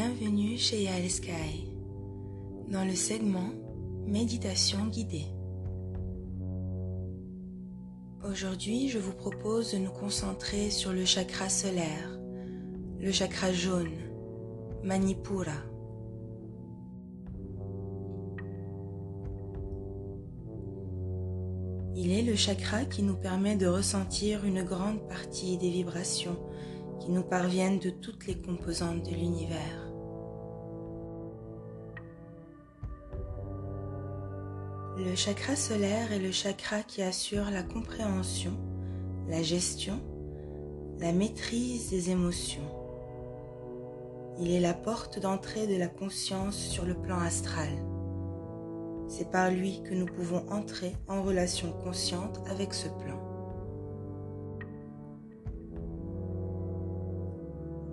Bienvenue chez Sky dans le segment Méditation guidée. Aujourd'hui, je vous propose de nous concentrer sur le chakra solaire, le chakra jaune, Manipura. Il est le chakra qui nous permet de ressentir une grande partie des vibrations qui nous parviennent de toutes les composantes de l'univers. Le chakra solaire est le chakra qui assure la compréhension, la gestion, la maîtrise des émotions. Il est la porte d'entrée de la conscience sur le plan astral. C'est par lui que nous pouvons entrer en relation consciente avec ce plan.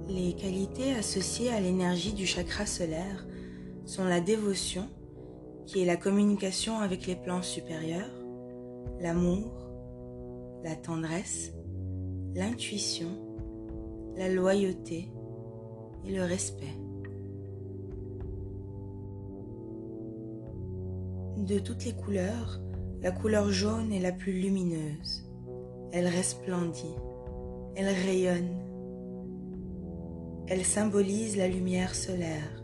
Les qualités associées à l'énergie du chakra solaire sont la dévotion, qui est la communication avec les plans supérieurs, l'amour, la tendresse, l'intuition, la loyauté et le respect. De toutes les couleurs, la couleur jaune est la plus lumineuse. Elle resplendit, elle rayonne. Elle symbolise la lumière solaire,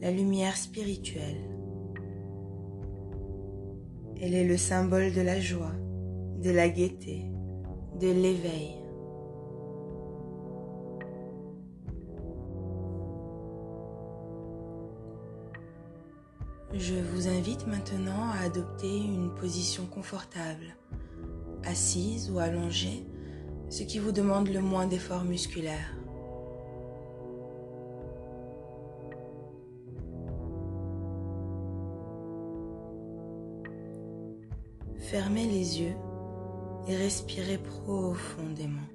la lumière spirituelle. Elle est le symbole de la joie, de la gaieté, de l'éveil. Je vous invite maintenant à adopter une position confortable, assise ou allongée, ce qui vous demande le moins d'efforts musculaires. Fermez les yeux et respirez profondément.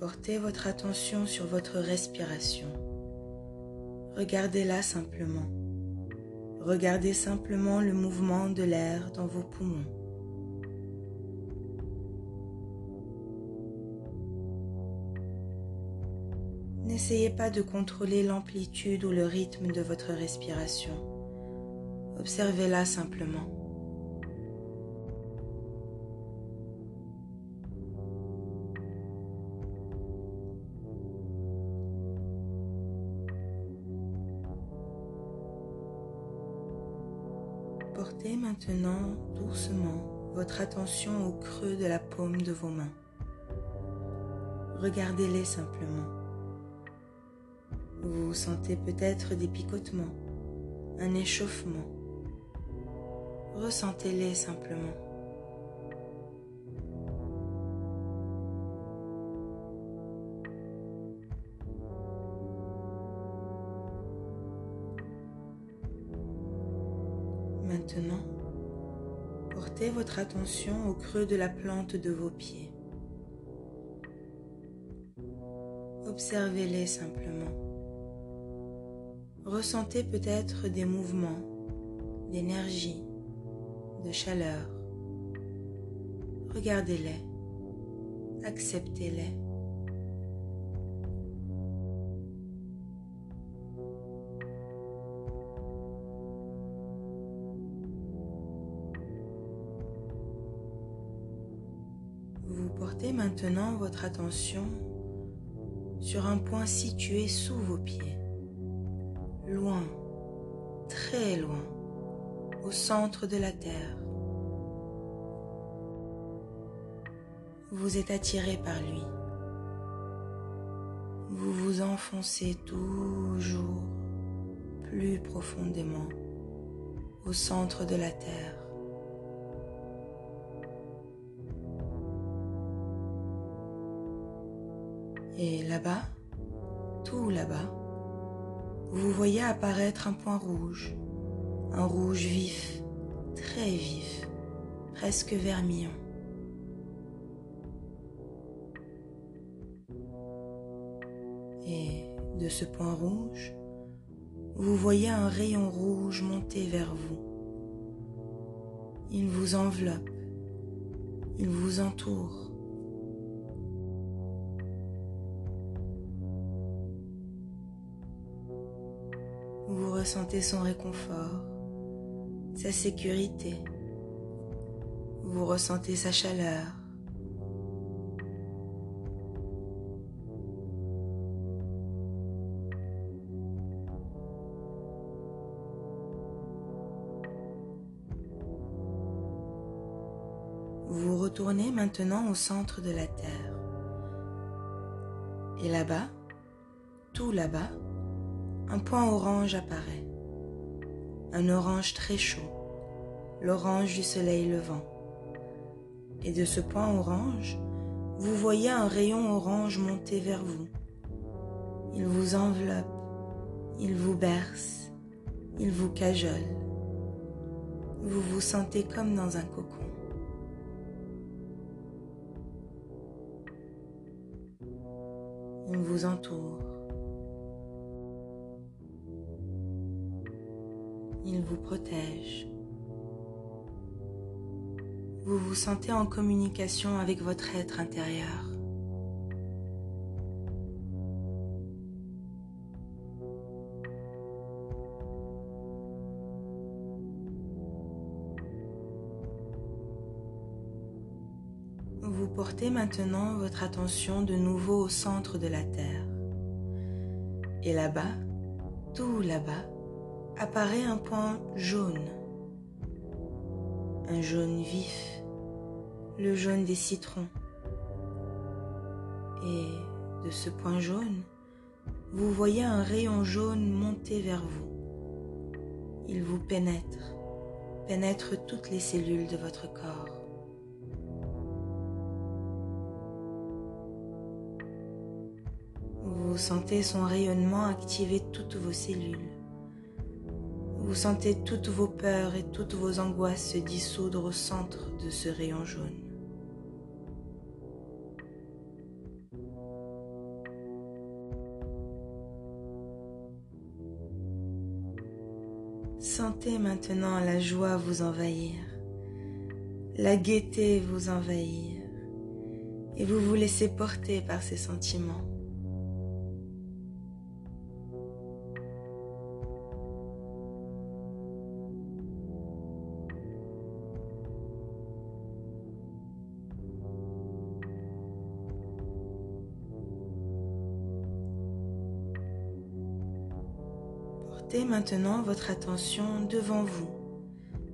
Portez votre attention sur votre respiration. Regardez-la simplement. Regardez simplement le mouvement de l'air dans vos poumons. N'essayez pas de contrôler l'amplitude ou le rythme de votre respiration. Observez-la simplement. Portez maintenant doucement votre attention au creux de la paume de vos mains. Regardez-les simplement. Vous sentez peut-être des picotements, un échauffement. Ressentez-les simplement. Maintenant, portez votre attention au creux de la plante de vos pieds. Observez-les simplement. Ressentez peut-être des mouvements, d'énergie, de chaleur. Regardez-les, acceptez-les. Vous portez maintenant votre attention sur un point situé sous vos pieds, loin, très loin, au centre de la Terre. Vous êtes attiré par lui. Vous vous enfoncez toujours plus profondément au centre de la Terre. Et là-bas, tout là-bas, vous voyez apparaître un point rouge, un rouge vif, très vif, presque vermillon. Et de ce point rouge, vous voyez un rayon rouge monter vers vous. Il vous enveloppe Il vous entoure. Ressentez son réconfort, sa sécurité. Vous ressentez sa chaleur. Vous retournez maintenant au centre de la Terre. Et là-bas, tout là-bas, un point orange apparaît. Un orange très chaud, l'orange du soleil levant. Et de ce point orange, vous voyez un rayon orange monter vers vous. Il vous enveloppe, il vous berce, il vous cajole. Vous vous sentez comme dans un cocon. Il vous entoure. Il vous protège. Vous vous sentez en communication avec votre être intérieur. Vous portez maintenant votre attention de nouveau au centre de la Terre. Et là-bas, tout là-bas, apparaît un point jaune. Un jaune vif, le jaune des citrons. Et de ce point jaune, vous voyez un rayon jaune monter vers vous. Il vous pénètre, pénètre toutes les cellules de votre corps. Vous sentez son rayonnement activer toutes vos cellules. Vous sentez toutes vos peurs et toutes vos angoisses se dissoudre au centre de ce rayon jaune. Sentez maintenant la joie vous envahir, la gaieté vous envahir, et vous vous laissez porter par ces sentiments. Maintenant votre attention devant vous,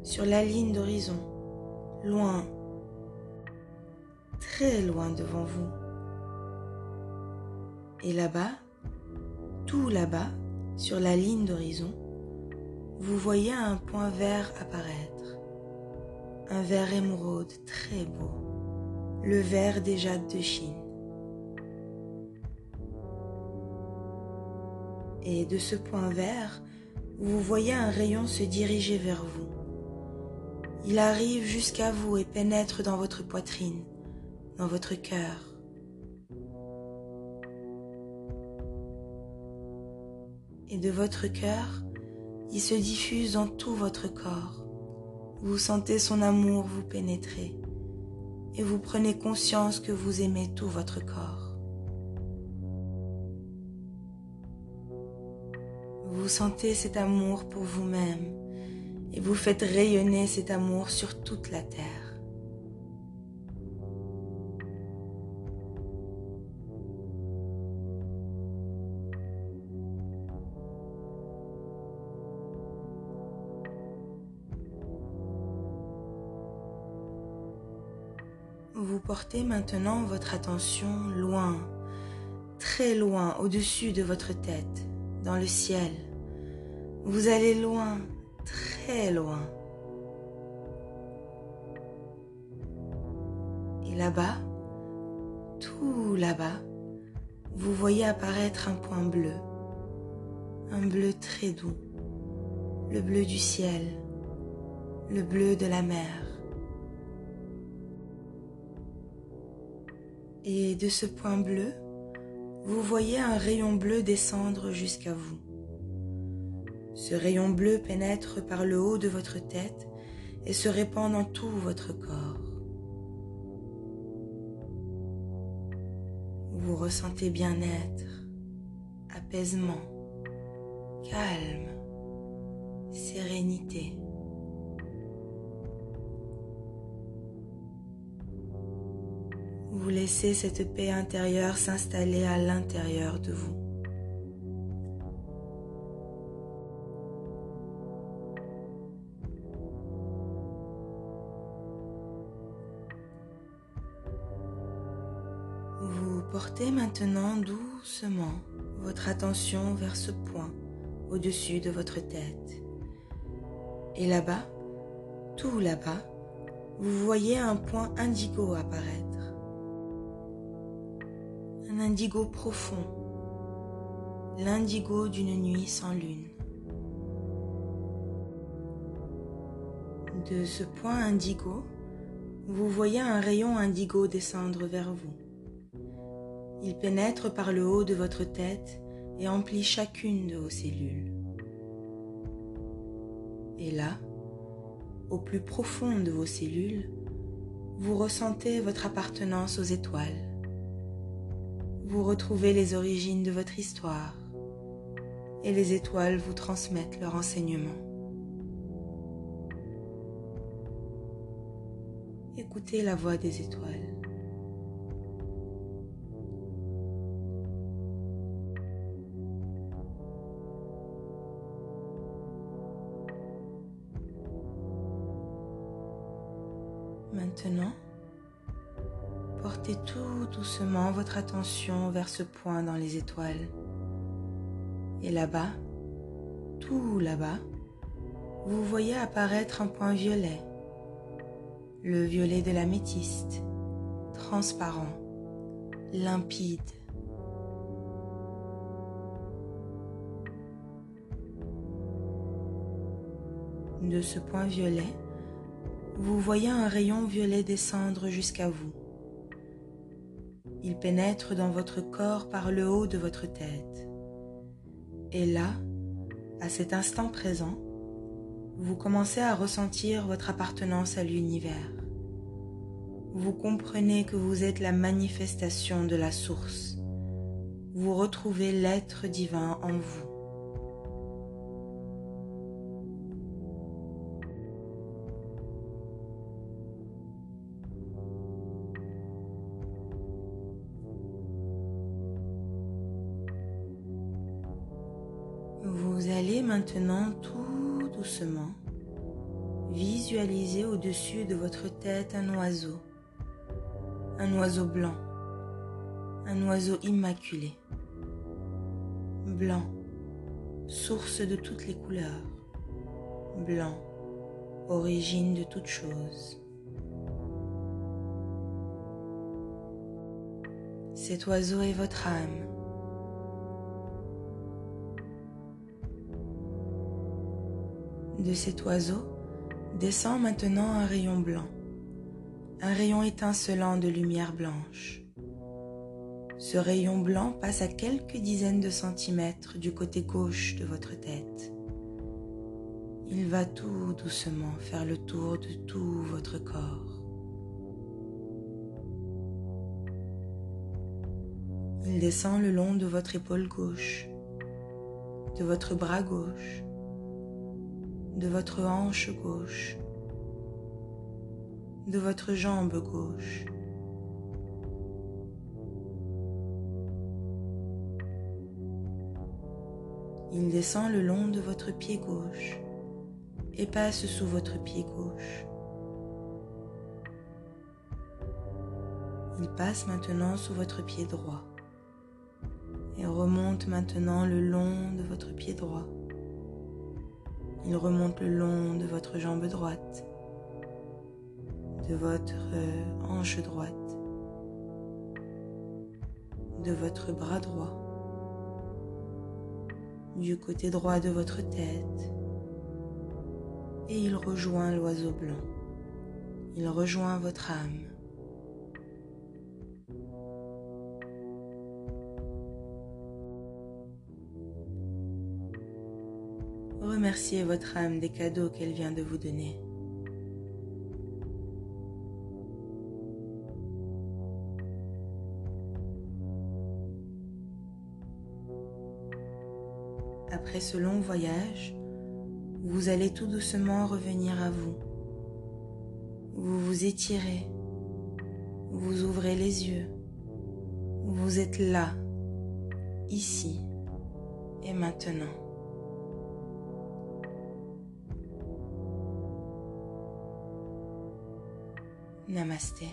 sur la ligne d'horizon, loin, très loin devant vous. Et là-bas, tout là-bas, sur la ligne d'horizon, vous voyez un point vert apparaître, un vert émeraude très beau, le vert des jades de Chine. Et de ce point vert, vous voyez un rayon se diriger vers vous. Il arrive jusqu'à vous et pénètre dans votre poitrine, dans votre cœur. Et de votre cœur, il se diffuse dans tout votre corps. Vous sentez son amour vous pénétrer et vous prenez conscience que vous aimez tout votre corps. Vous sentez cet amour pour vous-même et vous faites rayonner cet amour sur toute la terre. Vous portez maintenant votre attention loin, très loin au-dessus de votre tête, dans le ciel. Vous allez loin, très loin. Et là-bas, tout là-bas, vous voyez apparaître un point bleu, un bleu très doux, le bleu du ciel, le bleu de la mer. Et de ce point bleu, vous voyez un rayon bleu descendre jusqu'à vous. Ce rayon bleu pénètre par le haut de votre tête et se répand dans tout votre corps. Vous ressentez bien-être, apaisement, calme, sérénité. Vous laissez cette paix intérieure s'installer à l'intérieur de vous. Maintenant doucement votre attention vers ce point au-dessus de votre tête. Et là-bas, tout là-bas, vous voyez un point indigo apparaître. Un indigo profond, l'indigo d'une nuit sans lune. De ce point indigo, vous voyez un rayon indigo descendre vers vous. Il pénètre par le haut de votre tête et emplit chacune de vos cellules. Et là, au plus profond de vos cellules, vous ressentez votre appartenance aux étoiles. Vous retrouvez les origines de votre histoire et les étoiles vous transmettent leur enseignement. Écoutez la voix des étoiles. Maintenant, portez tout doucement votre attention vers ce point dans les étoiles. Et là-bas, tout là-bas, vous voyez apparaître un point violet, le violet de l'améthyste, transparent, limpide. De ce point violet, vous voyez un rayon violet descendre jusqu'à vous. Il pénètre dans votre corps par le haut de votre tête. Et là, à cet instant présent, vous commencez à ressentir votre appartenance à l'univers. Vous comprenez que vous êtes la manifestation de la source. Vous retrouvez l'être divin en vous. Allez maintenant tout doucement. Visualiser au-dessus de votre tête un oiseau, un oiseau blanc, un oiseau immaculé, blanc, source de toutes les couleurs, blanc, origine de toutes choses. Cet oiseau est votre âme de cet oiseau descend maintenant un rayon blanc, un rayon étincelant de lumière blanche. Ce rayon blanc passe à quelques dizaines de centimètres du côté gauche de votre tête. Il va tout doucement faire le tour de tout votre corps. Il descend le long de votre épaule gauche, de votre bras gauche, de votre hanche gauche, de votre jambe gauche. Il descend le long de votre pied gauche et passe sous votre pied gauche. Il passe maintenant sous votre pied droit et remonte maintenant le long de votre pied droit. Il remonte le long de votre jambe droite, de votre hanche droite, de votre bras droit, du côté droit de votre tête. Et il rejoint l'oiseau blanc. Il rejoint votre âme. remerciez votre âme des cadeaux qu'elle vient de vous donner. Après ce long voyage, vous allez tout doucement revenir à vous. Vous vous étirez, vous ouvrez les yeux, vous êtes là, ici et maintenant. Namasté.